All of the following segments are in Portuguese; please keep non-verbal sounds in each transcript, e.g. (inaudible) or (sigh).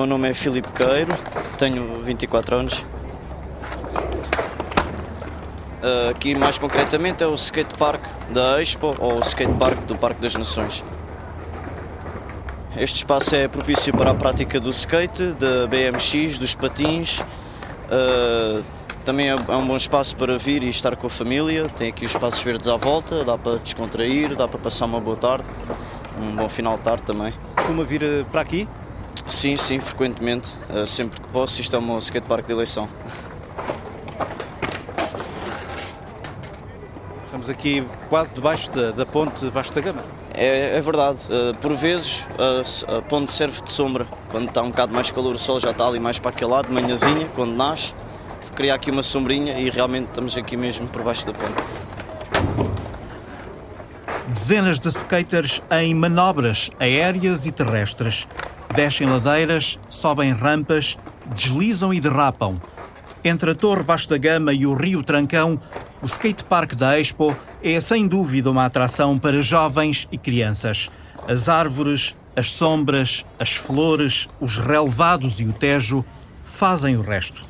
Meu nome é Filipe Queiro, tenho 24 anos. Uh, aqui mais concretamente é o skate park da Expo ou o skate park do Parque das Nações. Este espaço é propício para a prática do skate, da BMX, dos patins. Uh, também é, é um bom espaço para vir e estar com a família. Tem aqui os espaços verdes à volta, dá para descontrair, dá para passar uma boa tarde, um bom final de tarde também. Costuma vir eh, para aqui? Sim, sim, frequentemente, uh, sempre que posso. Isto é o meu skatepark de eleição. Estamos aqui quase debaixo da, da ponte Vasco da Gama. É, é verdade, uh, por vezes a, a ponte serve de sombra. Quando está um bocado mais calor, o sol já está ali mais para aquele lado, de manhãzinha, quando nasce, cria aqui uma sombrinha e realmente estamos aqui mesmo por baixo da ponte. Dezenas de skaters em manobras aéreas e terrestres. Descem ladeiras, sobem rampas, deslizam e derrapam. Entre a Torre Vasco da Gama e o Rio Trancão, o skatepark da Expo é sem dúvida uma atração para jovens e crianças. As árvores, as sombras, as flores, os relevados e o Tejo fazem o resto.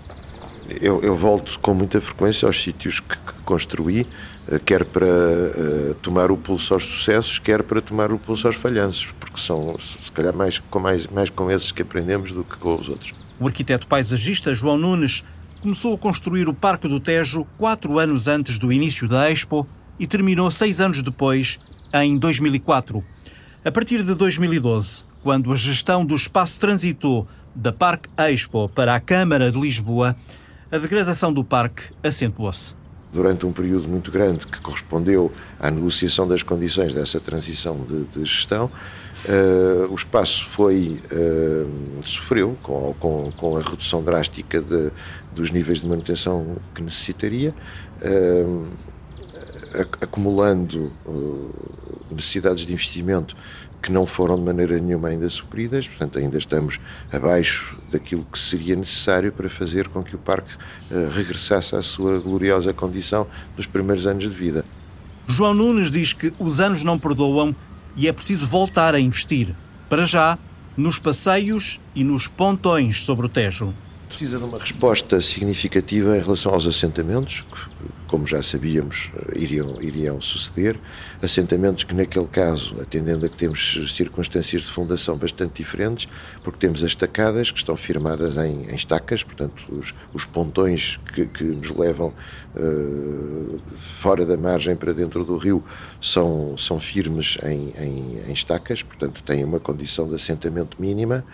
Eu, eu volto com muita frequência aos sítios que, que construí, quer para uh, tomar o pulso aos sucessos, quer para tomar o pulso aos falhanços, porque são, se calhar, mais com, mais, mais com esses que aprendemos do que com os outros. O arquiteto paisagista João Nunes começou a construir o Parque do Tejo quatro anos antes do início da Expo e terminou seis anos depois, em 2004. A partir de 2012, quando a gestão do espaço transitou da Parque Expo para a Câmara de Lisboa, a degradação do parque acentuou-se. Durante um período muito grande que correspondeu à negociação das condições dessa transição de, de gestão, Uh, o espaço foi uh, sofreu com, com, com, a redução drástica de, dos níveis de manutenção que necessitaria, uh, acumulando necessidades de investimento que não foram de maneira nenhuma ainda supridas, portanto ainda estamos abaixo daquilo que seria necessário para fazer com que o parque regressasse à sua gloriosa condição nos primeiros anos de vida. João Nunes diz que os anos não perdoam e é preciso voltar a investir. Para já, nos passeios e nos pontões sobre o Tejo. Precisa de uma resposta significativa em relação aos assentamentos, como já sabíamos, iriam, iriam suceder. Assentamentos que, naquele caso, atendendo a que temos circunstâncias de fundação bastante diferentes, porque temos as estacadas que estão firmadas em, em estacas, portanto, os, os pontões que, que, nos levam uh, fora da margem para dentro do rio são, são firmes em, em, em estacas, portanto, têm uma condição de assentamento mínima.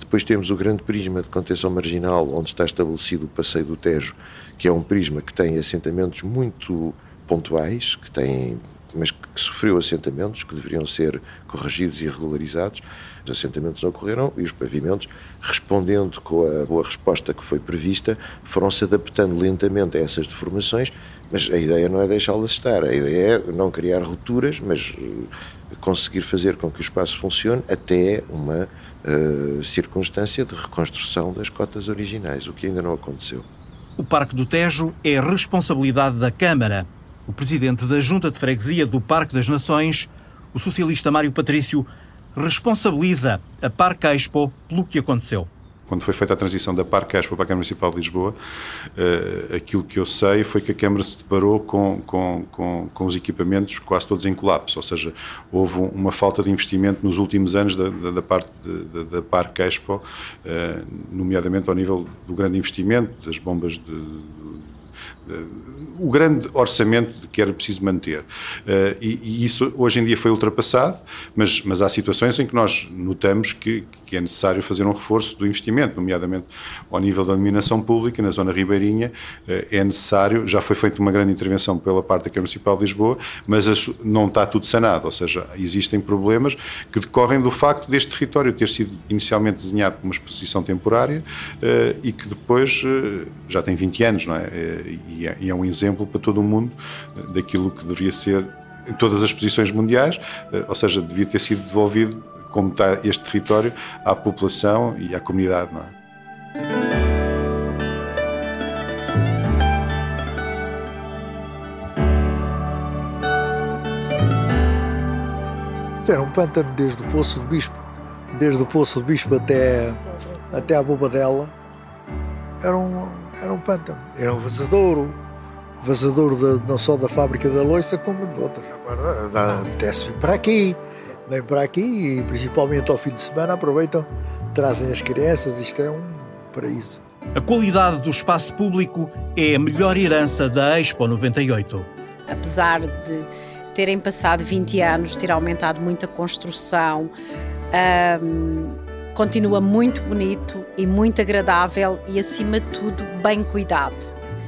Depois temos o grande prisma de contenção marginal, onde está estabelecido o passeio do Tejo, que é um prisma que tem assentamentos muito pontuais, que tem mas que sofreu assentamentos que deveriam ser corrigidos e regularizados. Os assentamentos ocorreram e os pavimentos, respondendo com a boa resposta que foi prevista, foram-se adaptando lentamente a essas deformações, mas a ideia não é deixá-las estar, a ideia é não criar rupturas, mas eh, conseguir fazer com que o espaço funcione até uma circunstância de reconstrução das cotas originais, o que ainda não aconteceu. O Parque do Tejo é responsabilidade da Câmara. O presidente da Junta de Freguesia do Parque das Nações, o socialista Mário Patrício, responsabiliza a Parque Expo pelo que aconteceu quando foi feita a transição da Parque Expo para a Câmara Municipal de Lisboa, uh, aquilo que eu sei foi que a Câmara se deparou com, com, com, com, os equipamentos quase todos em colapso, ou seja, houve uma falta de investimento nos últimos anos da, da, da parte da, da Parque Expo, uh, nomeadamente ao nível do grande investimento, das bombas de, o grande orçamento que era preciso manter. Eh, e, e, isso hoje em dia foi ultrapassado, mas, mas há situações em que nós notamos que, que é necessário fazer um reforço do investimento, nomeadamente ao nível da iluminação pública, na zona ribeirinha, eh, é necessário, já foi feita uma grande intervenção pela parte da Câmara Municipal de Lisboa, mas não está tudo sanado, ou seja, existem problemas que decorrem do facto deste território ter sido inicialmente desenhado como uma exposição temporária eh, e que depois já tem 20 anos, não é? E é, e é um exemplo para todo o mundo daquilo que deveria ser em todas as posições mundiais, ou seja, devia ter sido devolvido como está este território, à população e à comunidade. Não é? Era um pântano desde o Poço do Bispo desde o Poço do Bispo até, até à Bobadela, era um, era um pântano. Era um vazadouro, vazadouro de, não só da fábrica da loiça, como de outras. Agora desce para aqui, vem para aqui e principalmente ao fim de semana aproveitam, trazem as crianças, isto é um paraíso. A qualidade do espaço público é a melhor herança da Expo 98. Apesar de terem passado 20 anos, ter aumentado muito a construção, um, continua muito bonito e muito agradável e, acima de tudo, bem cuidado.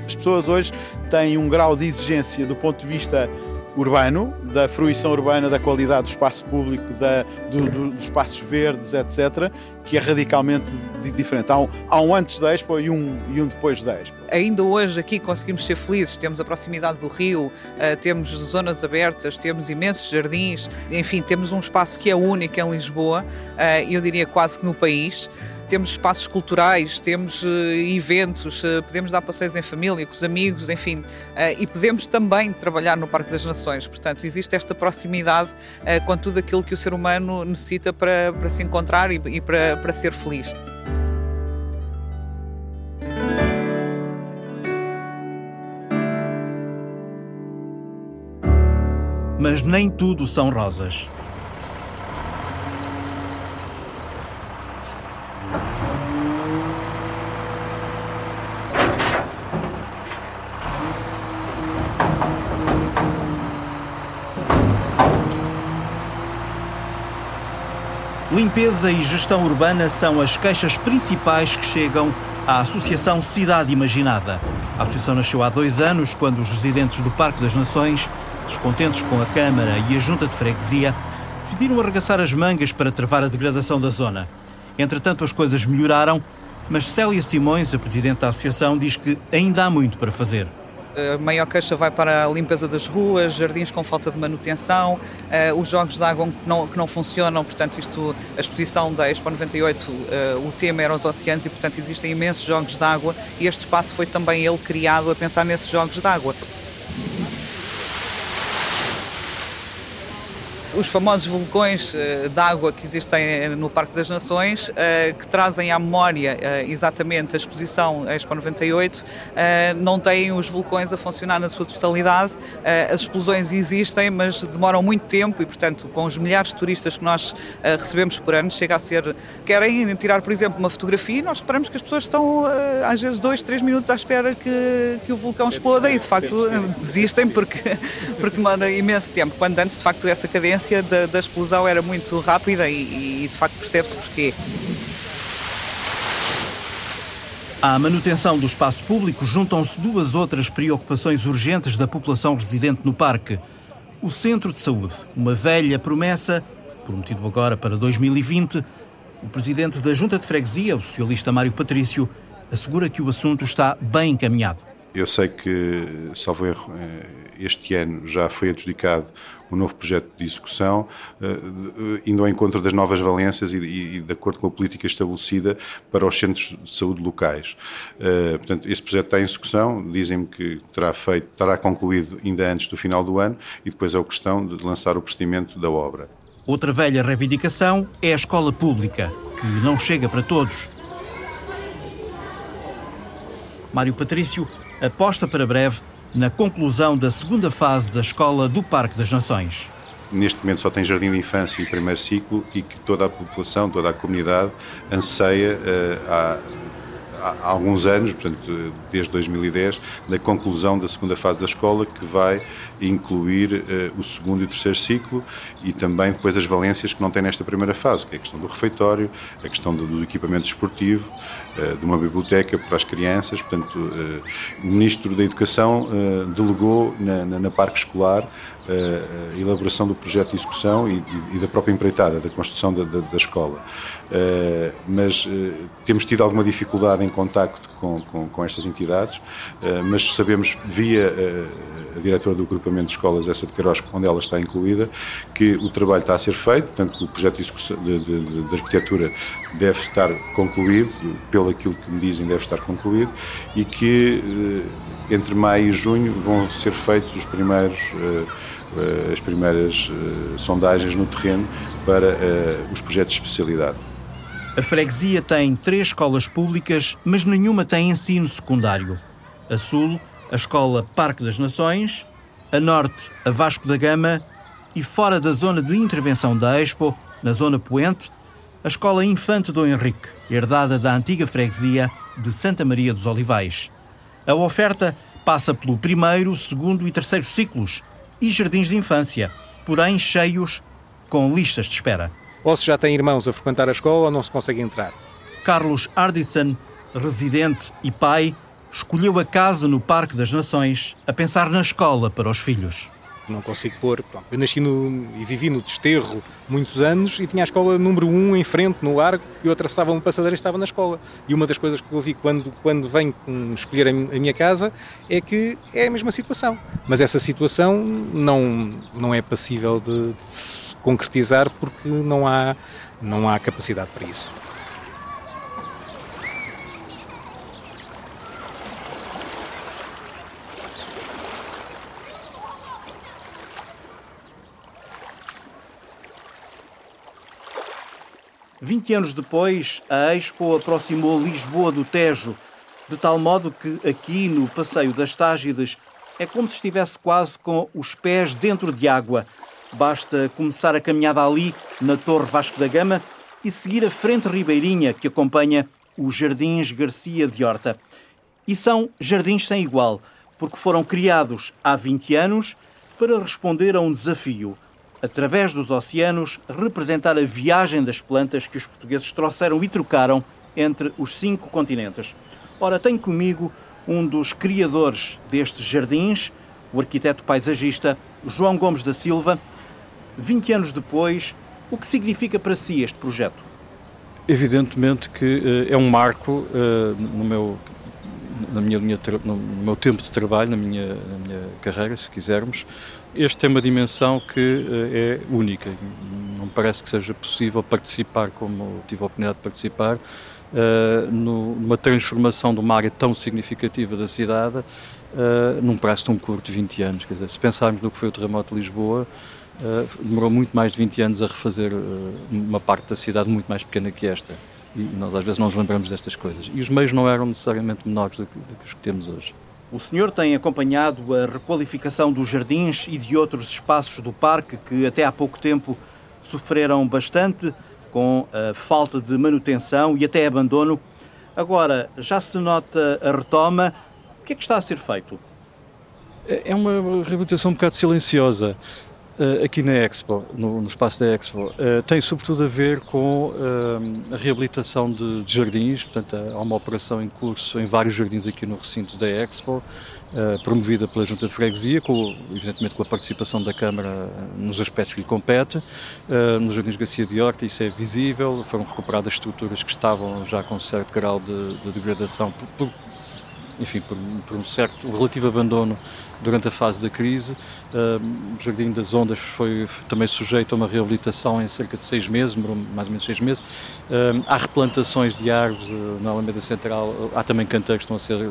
As pessoas hoje têm um grau de exigência do ponto de vista urbano, da fruição urbana, da qualidade do espaço público, da, do, do, dos espaços verdes, etc., que é radicalmente diferente. Há um, há um, antes da Expo e um, e um depois da Expo. Ainda hoje aqui conseguimos ser felizes, temos a proximidade do rio, uh, temos zonas abertas, temos imensos jardins, enfim, temos um espaço que é único em Lisboa, uh, eu diria quase que no país temos espaços culturais, temos uh, eventos, uh, podemos dar passeios em família, com os amigos, enfim, uh, e podemos também trabalhar no Parque das Nações. Portanto, existe esta proximidade com tudo aquilo que o ser humano necessita para, para se encontrar e, e para, para ser feliz. Mas nem tudo são rosas. Limpeza e gestão urbana são as queixas principais que chegam à Associação Cidade Imaginada. A associação nasceu há dois anos, quando os residentes do Parque das Nações, descontentes com a Câmara e a Junta de Freguesia, decidiram arregaçar as mangas para travar a degradação da zona. Entretanto, as coisas melhoraram, mas Célia Simões, a presidente da associação, diz que ainda há muito para fazer. A maior queixa vai para a limpeza das ruas, jardins com falta de manutenção, uh, os jogos de água que não, que não funcionam, portanto, isto, a exposição da Expo 98, uh, eh, o tema era os oceanos e, portanto, existem imensos jogos de água e este espaço foi também ele criado a pensar nesses jogos de água. Os famosos vulcões uh, de água que existem eh, no Parque das Nações, uh, que trazem à memória exatamente a exposição Expo 98, não têm os vulcões a funcionar na sua totalidade. as explosões existem, mas demoram muito tempo e, portanto, com os milhares de turistas que nós recebemos por ano, chega a ser. Querem tirar, por exemplo, uma fotografia e nós reparamos que as pessoas estão, às vezes, dois, três minutos à espera que, que o vulcão exploda e, de facto, desistem porque, (laughs) porque demora imenso tempo. Quando antes, de facto, essa cadência da, da explosão era muito rápida e, e de facto percebe-se porquê. À manutenção do espaço público juntam-se duas outras preocupações urgentes da população residente no parque. O centro de saúde, uma velha promessa, prometido agora para 2020, o presidente da Junta de Freguesia, o socialista Mário Patrício, assegura que o assunto está bem encaminhado. Eu sei que, salvo erro, eh, este ano já foi adjudicado um novo projeto de execução, eh, indo ao encontro das novas valências e, de acordo com a política estabelecida para os centros de saúde locais. Eh, portanto, esse projeto está em execução, dizem-me que terá feito, estará concluído ainda antes do final do ano e depois é questão de lançar o procedimento da obra. Outra velha reivindicação é a escola pública, que não chega para todos. Mário Patrício aposta para breve na conclusão da segunda fase da escola do Parque das Nações. Neste momento só tem jardim de infância e primeiro ciclo e que toda a população, toda a comunidade anseia uh, há, há, alguns anos, portanto desde 2010, na conclusão da segunda fase da escola que vai incluir uh, o segundo e terceiro ciclo e também depois as valências que não tem nesta primeira fase, que é a questão do refeitório, a questão do, equipamento esportivo, de uma biblioteca para as crianças. Portanto, uh, o Ministro da Educação delegou na, na, na parque escolar a elaboração do projeto de execução e, e, da própria empreitada, da construção da, da, da escola. mas temos tido alguma dificuldade em contacto com, com, com estas entidades, mas sabemos via a diretora do agrupamento de escolas, essa de Queiroz, onde ela está incluída, que o trabalho está a ser feito, portanto o projeto de, de, de, de arquitetura deve estar concluído, pelo aquilo que me dizem deve estar concluído, e que entre maio e junho vão ser feitos os primeiros as primeiras sondagens no terreno para os projetos de especialidade. A freguesia tem três escolas públicas, mas nenhuma tem ensino secundário. A sul a Escola Parque das Nações, a norte, a Vasco da Gama e fora da zona de intervenção da Expo, na zona poente, a Escola Infante do Henrique, herdada da antiga freguesia de Santa Maria dos Olivais. A oferta passa pelo primeiro, segundo e terceiro ciclos e jardins de infância, porém cheios com listas de espera. Ou se já tem irmãos a frequentar a escola ou não se consegue entrar. Carlos Ardison, residente e pai, escolheu a casa no Parque das Nações a pensar na escola para os filhos. Não consigo pôr. Eu nasci no, e vivi no Desterro muitos anos e tinha a escola número 1 um em frente, no largo, e eu atravessava uma passadeira e estava na escola. E uma das coisas que eu vi quando, quando venho escolher a minha casa é que é a mesma situação. Mas essa situação não, não é passível de, de concretizar porque não há, não há capacidade para isso. 20 anos depois, a Expo aproximou Lisboa do Tejo, de tal modo que aqui no Passeio das Tágidas é como se estivesse quase com os pés dentro de água. Basta começar a caminhada ali, na Torre Vasco da Gama, e seguir a frente ribeirinha que acompanha os Jardins Garcia de Horta. E são jardins sem igual, porque foram criados há 20 anos para responder a um desafio através dos oceanos, representar a viagem das plantas que os portugueses trouxeram e trocaram entre os cinco continentes. Ora, tenho comigo um dos criadores destes jardins, o arquiteto paisagista João Gomes da Silva. 20 anos depois, o que significa para si este projeto? Evidentemente que uh, é um marco uh, no meu na minha, no meu tempo de trabalho, na minha, na minha carreira, se quisermos, este tem uma dimensão que eh, é única. Não me parece que seja possível participar, como tive a oportunidade de participar, uh, numa transformação de uma área tão significativa da cidade uh, num prazo tão curto de 20 anos. Quer dizer, se pensarmos no que foi o terremoto de Lisboa, demorou muito mais de 20 anos a refazer uma parte da cidade muito mais pequena que esta. E nós às vezes não nos lembramos destas coisas. E os meios não eram necessariamente menores do que os que temos hoje. O senhor tem acompanhado a requalificação dos jardins e de outros espaços do parque que até há pouco tempo sofreram bastante com a falta de manutenção e até abandono. Agora, já se nota a retoma. O que é que está a ser feito? É uma reabilitação um bocado silenciosa. Uh, aqui na Expo, no, no, espaço da Expo, uh, tem sobretudo a ver com uh, a reabilitação de, de, jardins, portanto há uma operação em curso em vários jardins aqui no recinto da Expo, promovida pela Junta de Freguesia, com, evidentemente com a participação da Câmara nos aspectos que lhe compete. nos jardins Garcia de Horta isso é visível, foram recuperadas estruturas que estavam já com certo grau de, de degradação por, por enfim, por, por, um certo relativo abandono durante a fase da crise. O Jardim das Ondas foi também sujeito a uma reabilitação em cerca de seis meses, mais ou menos seis meses. Há replantações de árvores uh, na Alameda Central, há também canteiros que estão a ser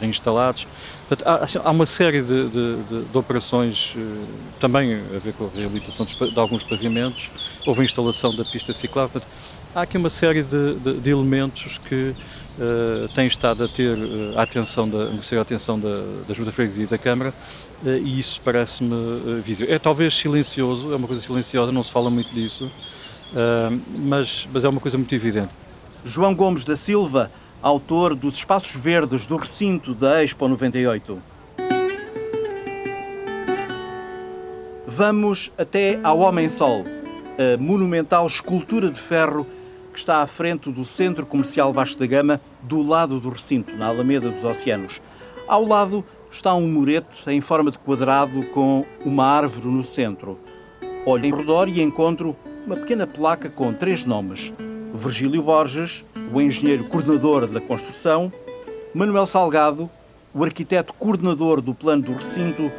reinstalados. Portanto, há, assim, há, uma série de, de, de, de operações também a ver com a reabilitação de, alguns pavimentos, houve a instalação da pista ciclável. Portanto, há aqui uma série de, elementos que uh, têm estado a ter uh, a atenção da, a atenção da, da Junta Freguesia e da Câmara uh, e isso parece-me uh, visível. É talvez silencioso, é uma coisa silenciosa, não se fala muito disso, mas, mas é uma coisa muito evidente. João Gomes da Silva, autor dos Espaços Verdes do recinto da Expo 98. Vamos até ao Homem Sol, a monumental escultura de ferro que está à frente do Centro Comercial Vasco da Gama, do lado do recinto, na Alameda dos Oceanos. Ao lado está um murete em forma de quadrado com uma árvore no centro. Olho em redor e encontro uma pequena placa com três nomes: Virgílio Borges, o engenheiro coordenador da construção, Manuel Salgado, o arquiteto coordenador do plano do recinto,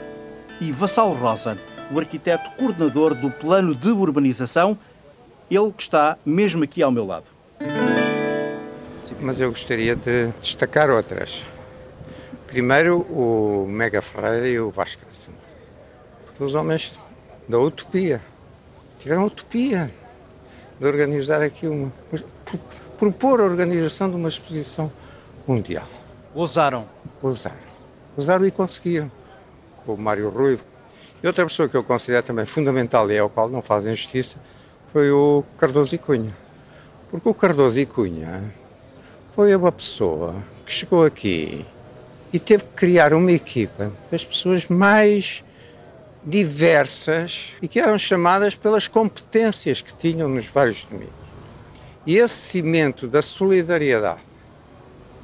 e Vassal Rosa, o arquiteto coordenador do plano de urbanização, ele que está mesmo aqui ao meu lado. Mas eu gostaria de destacar outras. Primeiro, o Mega Ferreira e o Vasco Porque os homens da utopia tiveram utopia de organizar aqui uma. propor a organização de uma exposição mundial. Ousaram. Ousaram. Ousaram e conseguiram. Com o Mário Ruivo. E outra pessoa que eu considero também fundamental e ao qual não fazem justiça foi o Cardoso e Cunha. Porque o Cardoso e Cunha foi uma pessoa que chegou aqui e teve que criar uma equipa das pessoas mais diversas e que eram chamadas pelas competências que tinham nos vários domínios. E esse cimento da solidariedade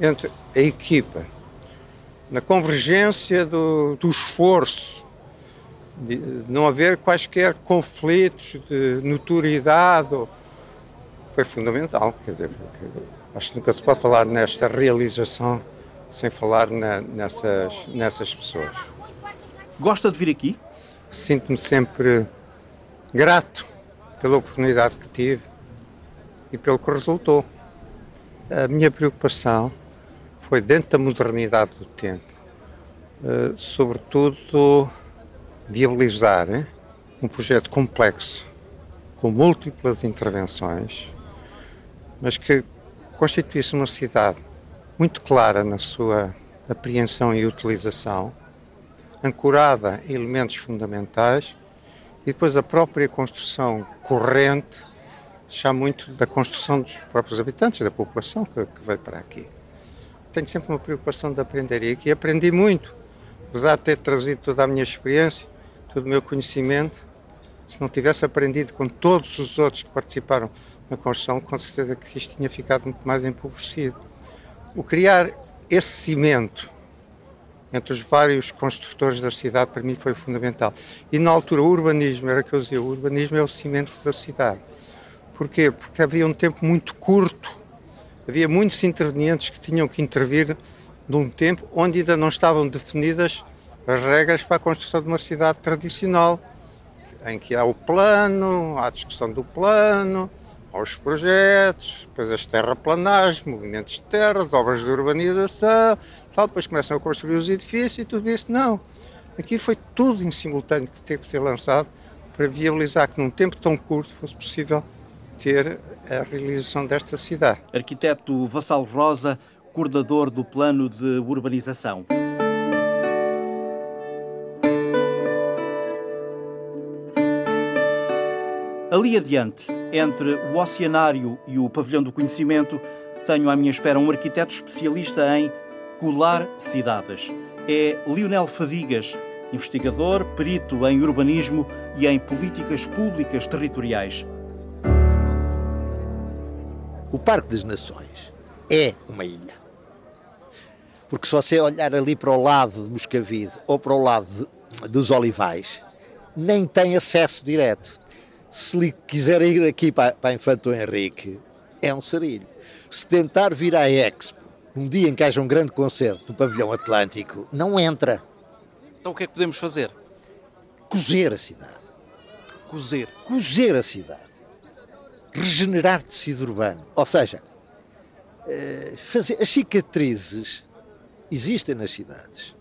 entre a equipa, na convergência do, do esforço, de não haver quaisquer conflitos de notoriedade, foi fundamental. Quer dizer, acho que nunca se pode falar nesta realização sem falar na, nessas, nessas pessoas. Gosta de vir aqui? Sinto-me sempre grato pela oportunidade que tive e pelo que resultou. A minha preocupação foi dentro da modernidade do tempo, uh, sobretudo viabilizar um projeto complexo, com múltiplas intervenções, mas que constituísse uma cidade muito clara na sua apreensão e utilização, ancorada em elementos fundamentais e depois a própria construção corrente já muito da construção dos próprios habitantes, da população que, que veio para aqui. Tenho sempre uma preocupação de aprender e aqui aprendi muito, apesar de ter trazido toda a minha experiência, todo o meu conhecimento. Se não tivesse aprendido com todos os outros que participaram na construção, com certeza que isto tinha ficado muito mais empobrecido. O criar esse cimento entre os vários construtores da cidade para mim foi fundamental. E na altura o urbanismo, era que eu dizia, o urbanismo é o cimento da cidade. Porquê? Porque havia um tempo muito curto havia muitos intervenientes que tinham que intervir num tempo onde ainda não estavam definidas as regras para a construção de uma cidade tradicional, em que há o plano, há a discussão do plano, há os projetos, depois as terraplanagens, movimentos de terras, obras de urbanização, tal, depois começam a construir os edifícios e tudo isso. Não. Aqui foi tudo em simultâneo que teve que ser lançado para viabilizar que num tempo tão curto fosse possível ter a realização desta cidade. Arquiteto Vassal Rosa, coordenador do plano de urbanização. Ali adiante, entre o Oceanário e o Pavilhão do Conhecimento, tenho à minha espera um arquiteto especialista em colar cidades. É Lionel Fadigas, investigador, perito em urbanismo e em políticas públicas territoriais. O Parque das Nações é uma ilha. Porque se você olhar ali para o lado de Moscavide ou para o lado de, dos Olivais, nem tem acesso direto. Se lhe quiser ir aqui para, para Infanto Henrique, é um sarilho. Se tentar vir à Expo, um dia em que haja um grande concerto no pavilhão Atlântico, não entra. Então o que é que podemos fazer? Cozer a cidade. Cozer? Cozer a cidade regenerar tecido urbano. Ou seja, eh, fazer, as cicatrizes existem nas cidades.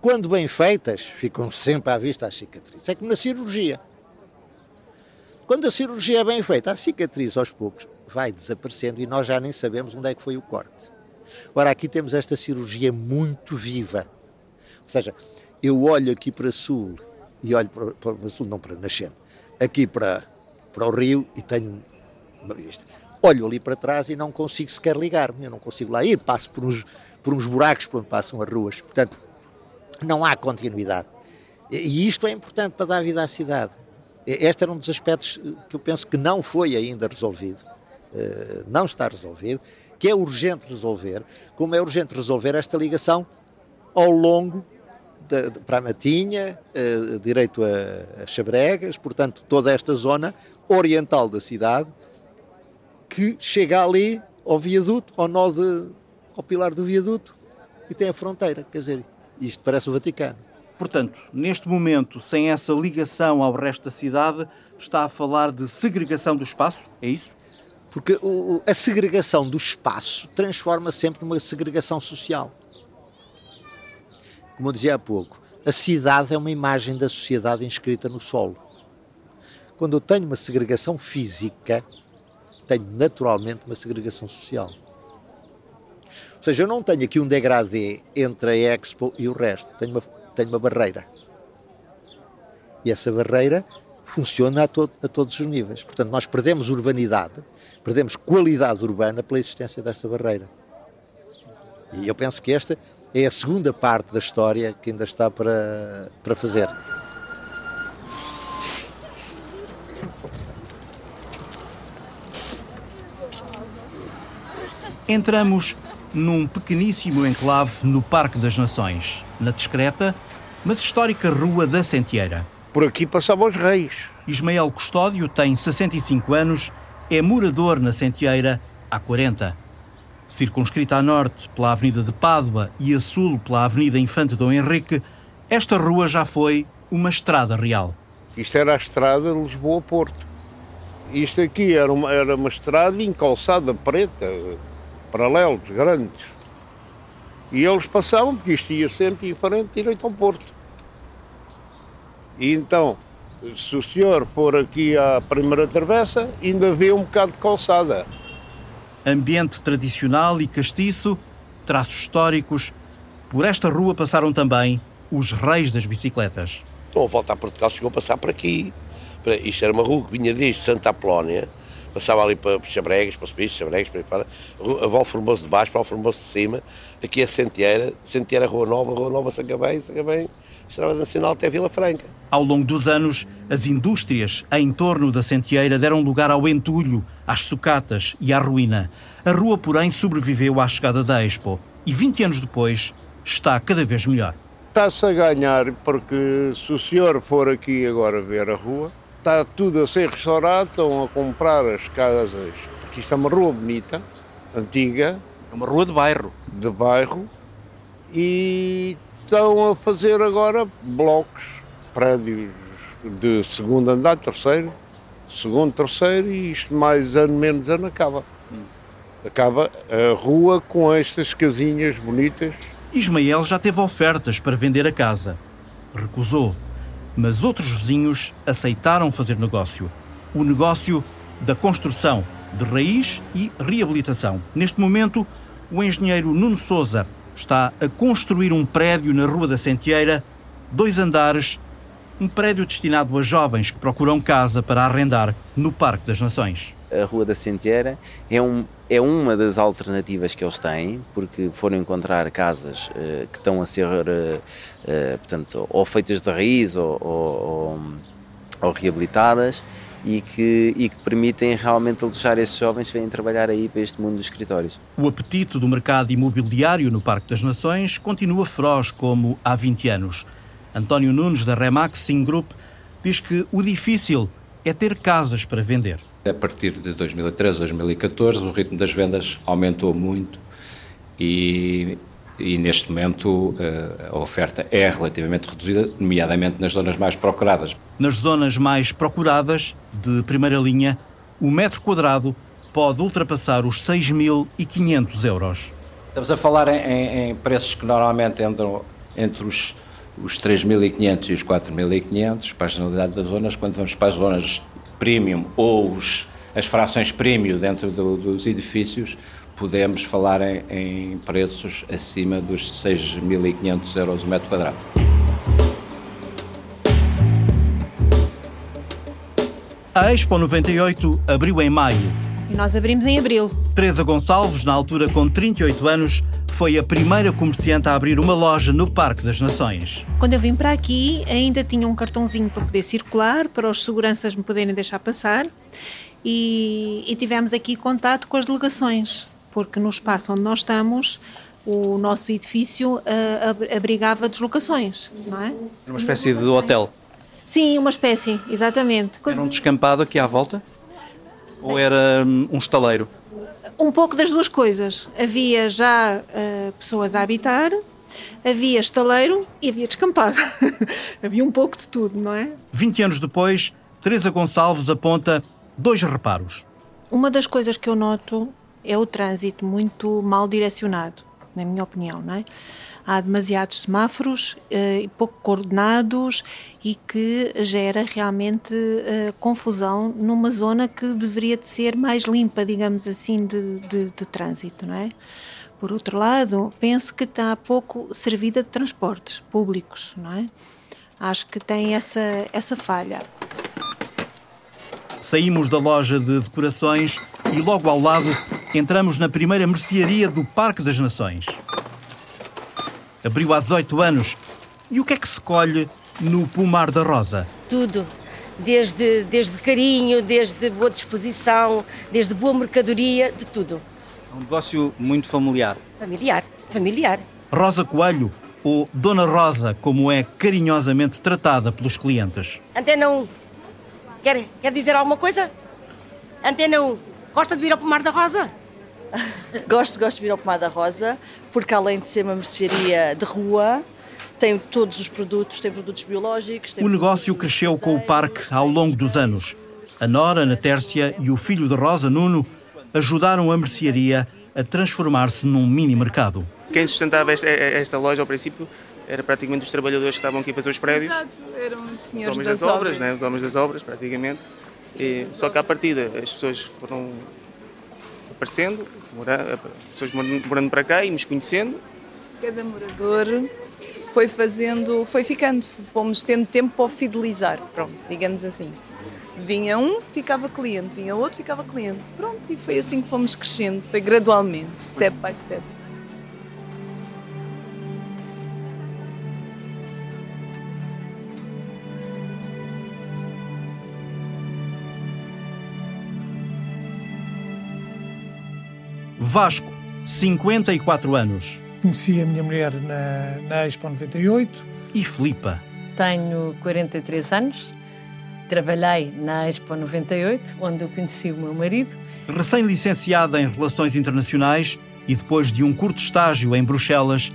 Quando bem feitas, ficam sempre à vista as cicatrizes. É como na cirurgia. Quando a cirurgia é bem feita, a cicatriz aos poucos vai desaparecendo e nós já nem sabemos onde é que foi o corte. Ora, aqui temos esta cirurgia muito viva. Ou seja, eu olho aqui para sul e olho para, para sul, não para nascente, aqui para, para o rio e tenho Olho ali para trás e não consigo sequer ligar-me, eu não consigo lá ir, passo por uns, por uns buracos por onde passam as ruas. Portanto, não há continuidade. E isto é importante para dar vida à cidade. Este era um dos aspectos que eu penso que não foi ainda resolvido, eh, não está resolvido, que é urgente resolver, como é urgente resolver esta ligação ao longo de, para a Matinha, eh, direito a, a Chabregas, portanto, toda esta zona oriental da cidade, que chega ali ao viaduto, ao nó de, ao pilar do viaduto e tem a fronteira. Quer dizer, isto parece o Vaticano. Portanto, neste momento, sem essa ligação ao resto da cidade, está a falar de segregação do espaço? É isso? Porque o, a segregação do espaço transforma sempre numa segregação social. Como eu dizia há pouco, a cidade é uma imagem da sociedade inscrita no solo. Quando eu tenho uma segregação física, tenho naturalmente uma segregação social. Ou seja, eu não tenho aqui um degradê entre a Expo e o resto, tenho uma, tenho uma barreira. E essa barreira funciona a, to a todos os níveis. Portanto, nós perdemos urbanidade, perdemos qualidade urbana pela existência dessa barreira. E eu penso que esta é a segunda parte da história que ainda está para, para fazer. Entramos num pequeníssimo enclave no Parque das Nações, na discreta, mas histórica Rua da Sentieira. Por aqui passavam os reis. Ismael Custódio tem 65 anos, é morador na Sentieira há 40. Circunscrita a norte pela Avenida de Pádua e a sul pela Avenida Infante Dom Henrique, esta rua já foi uma estrada real. Isto era a estrada de Lisboa-Porto. Isto aqui era uma, era uma estrada encalçada preta, paralelos, grandes. E eles passavam, porque isto ia sempre em frente direito ao Porto. E então, se o senhor for aqui à primeira travessa, ainda vê um bocado de calçada. Ambiente tradicional e castiço, traços históricos. Por esta rua passaram também os reis das bicicletas. Então, a volta a Portugal chegou a passar por aqui. Isto era uma rua que vinha desde Santa Apolónia, passava ali para Chabregas, para os Bichos, Chabregas, para aí fora, a Val Formoso de baixo, para o Formoso de cima, aqui é Sentieira, Sentieira Rua Nova, Rua Nova Sacabém, Sacabém, Estrada Nacional até Vila Franca. Ao longo dos anos, as indústrias em torno da Sentieira deram lugar ao entulho, às sucatas e à ruína. A rua, porém, sobreviveu à chegada da Expo e 20 anos depois está cada vez melhor. Está-se a ganhar porque se o senhor for aqui agora ver a rua, está tudo a ser restaurado, estão a comprar as casas, porque isto é uma rua bonita, antiga. É uma rua de bairro. De bairro. E estão a fazer agora blocos, prédios de segundo andar, terceiro, segundo, terceiro, e isto mais ano, menos ano acaba. Acaba a rua com estas casinhas bonitas. Ismael já teve ofertas para vender a casa. Recusou mas outros vizinhos aceitaram fazer negócio. O negócio da construção de raiz e reabilitação. Neste momento, o engenheiro Nuno Souza está a construir um prédio na Rua da Sentieira, dois andares, um prédio destinado a jovens que procuram casa para arrendar no Parque das Nações. A Rua da Sentieira é, um, é uma das alternativas que eles têm, porque foram encontrar casas uh, que estão a ser, uh, uh, portanto, ou feitas de raiz ou, ou, ou reabilitadas e que, e que permitem realmente alojar esses jovens que vêm trabalhar aí para este mundo dos escritórios. O apetite do mercado imobiliário no Parque das Nações continua feroz como há 20 anos. António Nunes, da Remax Group, diz que o difícil é ter casas para vender. A partir de 2013, 2014, o ritmo das vendas aumentou muito e, e neste momento eh, a oferta é relativamente reduzida, nomeadamente nas zonas mais procuradas. Nas zonas mais procuradas, de primeira linha, o metro quadrado pode ultrapassar os 6.500 euros. Estamos a falar em, em preços que normalmente entram entre os os 3.500 e os 4.500 para a generalidade das zonas, quando vamos para as zonas premium ou os, as frações premium dentro do, dos edifícios, podemos falar em, em preços acima dos 6.500 euros o metro quadrado. A Expo 98 abriu em maio. E nós abrimos em abril. Teresa Gonçalves, na altura com 38 anos, foi a primeira comerciante a abrir uma loja no Parque das Nações. Quando eu vim para aqui, ainda tinha um cartãozinho para poder circular, para os seguranças me poderem deixar passar. E, e tivemos aqui contato com as delegações, porque no espaço onde nós estamos, o nosso edifício uh, abrigava deslocações, não é? Era uma espécie de hotel. Sim, uma espécie, exatamente. Era um descampado aqui à volta? Ou era hum, um estaleiro? Um pouco das duas coisas. Havia já uh, pessoas a habitar, havia estaleiro e havia descampado. (laughs) havia um pouco de tudo, não é? 20 anos depois, Teresa Gonçalves aponta dois reparos. Uma das coisas que eu noto é o trânsito muito mal direcionado, na minha opinião, não é? Há demasiados semáforos uh, pouco coordenados e que gera realmente uh, confusão numa zona que deveria de ser mais limpa, digamos assim, de, de, de trânsito, não é? Por outro lado, penso que está pouco servida de transportes públicos, não é? Acho que tem essa, essa falha. Saímos da loja de decorações e logo ao lado entramos na primeira mercearia do Parque das Nações. Abriu há 18 anos. E o que é que se colhe no Pomar da Rosa? Tudo. Desde, desde carinho, desde boa disposição, desde boa mercadoria, de tudo. É um negócio muito familiar. Familiar, familiar. Rosa Coelho, ou Dona Rosa, como é carinhosamente tratada pelos clientes. Antena 1, quer, quer dizer alguma coisa? Antena 1, gosta de vir ao Pomar da Rosa? Gosto, gosto de vir ao Pomar da Rosa, porque além de ser uma mercearia de rua, tem todos os produtos, tem produtos biológicos. Tem o negócio cresceu com o parque ao longo dos anos. A Nora, Ana Tércia e o filho de Rosa, Nuno, ajudaram a mercearia a transformar-se num mini mercado. Quem sustentava esta, esta, loja ao princípio era praticamente os trabalhadores que estavam aqui a fazer os prédios. Exato, eram os senhores os homens das, das obras, obras. Né? os homens das obras, praticamente. E, só que à partida as pessoas foram aparecendo, pessoas morando para cá e nos conhecendo. Cada morador foi fazendo, foi ficando, fomos tendo tempo para o fidelizar, pronto, digamos assim. Vinha um, ficava cliente, vinha outro, ficava cliente. Pronto, e foi assim que fomos crescendo, foi gradualmente, step by step. Vasco, 54 anos. Conheci a minha mulher na, na Expo 98. E Filipa. Tenho 43 anos. Trabalhei na Expo 98, onde eu conheci o meu marido. Recém-licenciada em Relações Internacionais e depois de um curto estágio em Bruxelas,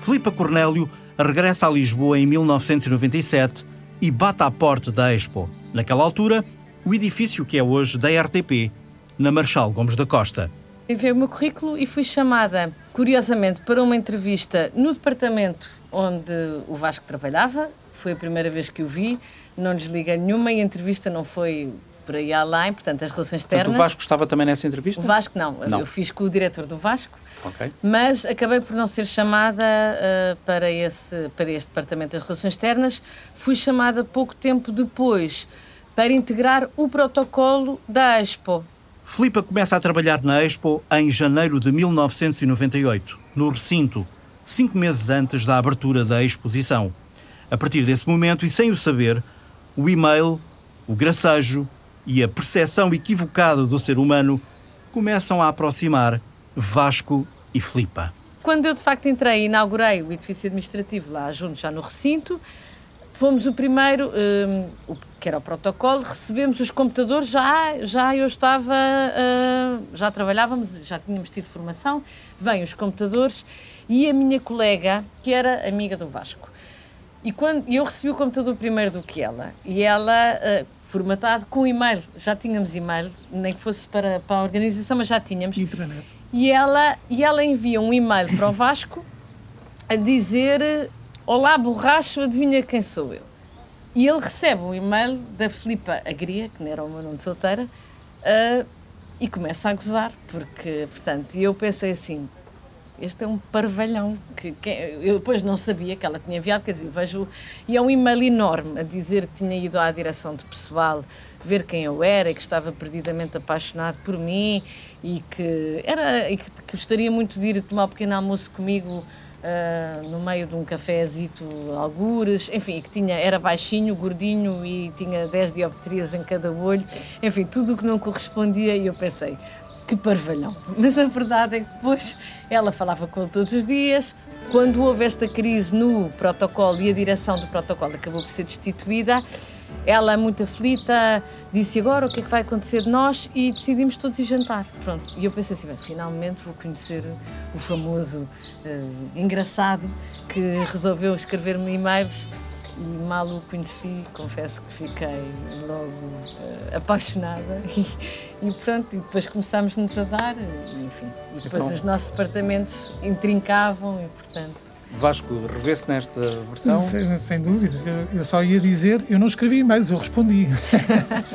Filipa Cornélio regressa a Lisboa em 1997 e bate à porta da Expo. Naquela altura, o edifício que é hoje da RTP, na Marchal Gomes da Costa. Enviei o meu currículo e fui chamada, curiosamente, para uma entrevista no departamento onde o Vasco trabalhava. Foi a primeira vez que o vi, não desliguei nenhuma e a entrevista não foi por aí além, portanto, as relações externas. Portanto, o Vasco estava também nessa entrevista? O Vasco não, não. eu fiz com o diretor do Vasco. Okay. Mas acabei por não ser chamada uh, para, esse, para este departamento das relações externas. Fui chamada pouco tempo depois para integrar o protocolo da Expo, Filipa começa a trabalhar na Expo em janeiro de 1998, no recinto, cinco meses antes da abertura da exposição. A partir desse momento, e sem o saber, o e-mail, o gracejo e a percepção equivocada do ser humano começam a aproximar Vasco e Filipa. Quando eu de facto entrei e inaugurei o edifício administrativo lá junto, já no recinto, fomos o primeiro, um, que era o protocolo, recebemos os computadores, já, já eu estava, uh, já trabalhávamos, já tínhamos tido formação, vêm os computadores e a minha colega, que era amiga do Vasco. E quando eu recebi o computador primeiro do que ela, e ela, uh, formatado com e-mail, já tínhamos e-mail, nem que fosse para, para a organização, mas já tínhamos. Intranet. E ela, e ela envia um e-mail para o Vasco a dizer Olá, borracho, adivinha quem sou eu? E ele recebe um e-mail da Filipa Agria, que não era o meu nome de solteira, uh, e começa a gozar, porque, portanto, eu pensei assim, este é um parvalhão, que, que, eu depois não sabia que ela tinha enviado, quer dizer, vejo, e é um e-mail enorme a dizer que tinha ido à direção de pessoal ver quem eu era e que estava perdidamente apaixonado por mim e que, era, e que gostaria muito de ir tomar um pequeno almoço comigo uh, no meio de um cafézito, algures, enfim, que tinha, era baixinho, gordinho e tinha 10 dioptrias em cada olho, enfim, tudo o que não correspondia e eu pensei, que parvalhão. Mas a verdade é que depois ela falava com ele todos os dias. Quando houve esta crise no protocolo e a direção do protocolo acabou por ser destituída, ela muito aflita, disse agora o que é que vai acontecer de nós e decidimos todos ir jantar. Pronto. E eu pensei assim, bem, finalmente vou conhecer o famoso eh, engraçado que resolveu escrever-me e-mails e mal o conheci, confesso que fiquei logo uh, apaixonada (laughs) e, e, pronto, e depois começámos-nos a dar, e, enfim, e depois Então- os nossos apartamentos intrincavam e portanto... Vasco, revê-se nesta versão? Sem, sem dúvida. Eu, eu só ia dizer, eu não escrevi e-mails, eu respondi.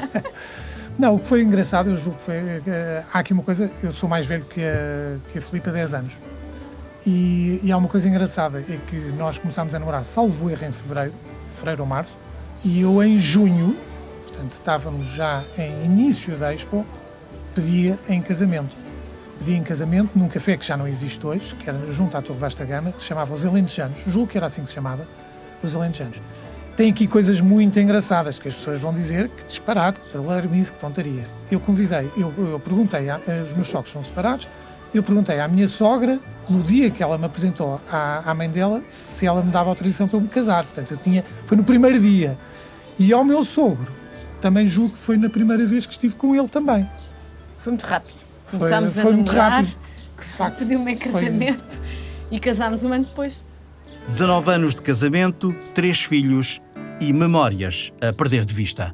(laughs) não, o que foi engraçado, eu julgo que foi. eh, há aqui uma coisa, eu sou mais velho que a, que a Filipe há 10 anos. E, e há uma coisa engraçada, é que nós começámos a namorar, salvo erro, em fevereiro, fevereiro ou março, e eu em junho, portanto estávamos já em início da Expo, pedia em casamento. Pedia em casamento num café que já não existe hoje, que era junto à Torre Vasta Gama, que se chamava Os Alentejanos, julgo que era assim que se chamava, Os Alentejanos. Tem aqui coisas muito engraçadas que as pessoas vão dizer que disparate, que alarmice, que tontaria. Eu convidei, eu, eu perguntei, a- os meus sogros são separados, eu perguntei à minha sogra, no dia que ela me apresentou à, à mãe dela, se ela me dava autorização para eu me casar. Portanto, eu tinha, foi no primeiro dia. E ao meu sogro, também julgo que foi na primeira vez que estive com ele também. Foi muito rápido. Foi- Começámos a foi muito namorar, rápido. que pediu-me em Foi- casamento e casámos um ano depois. 19 anos de casamento, três filhos e memórias a perder de vista.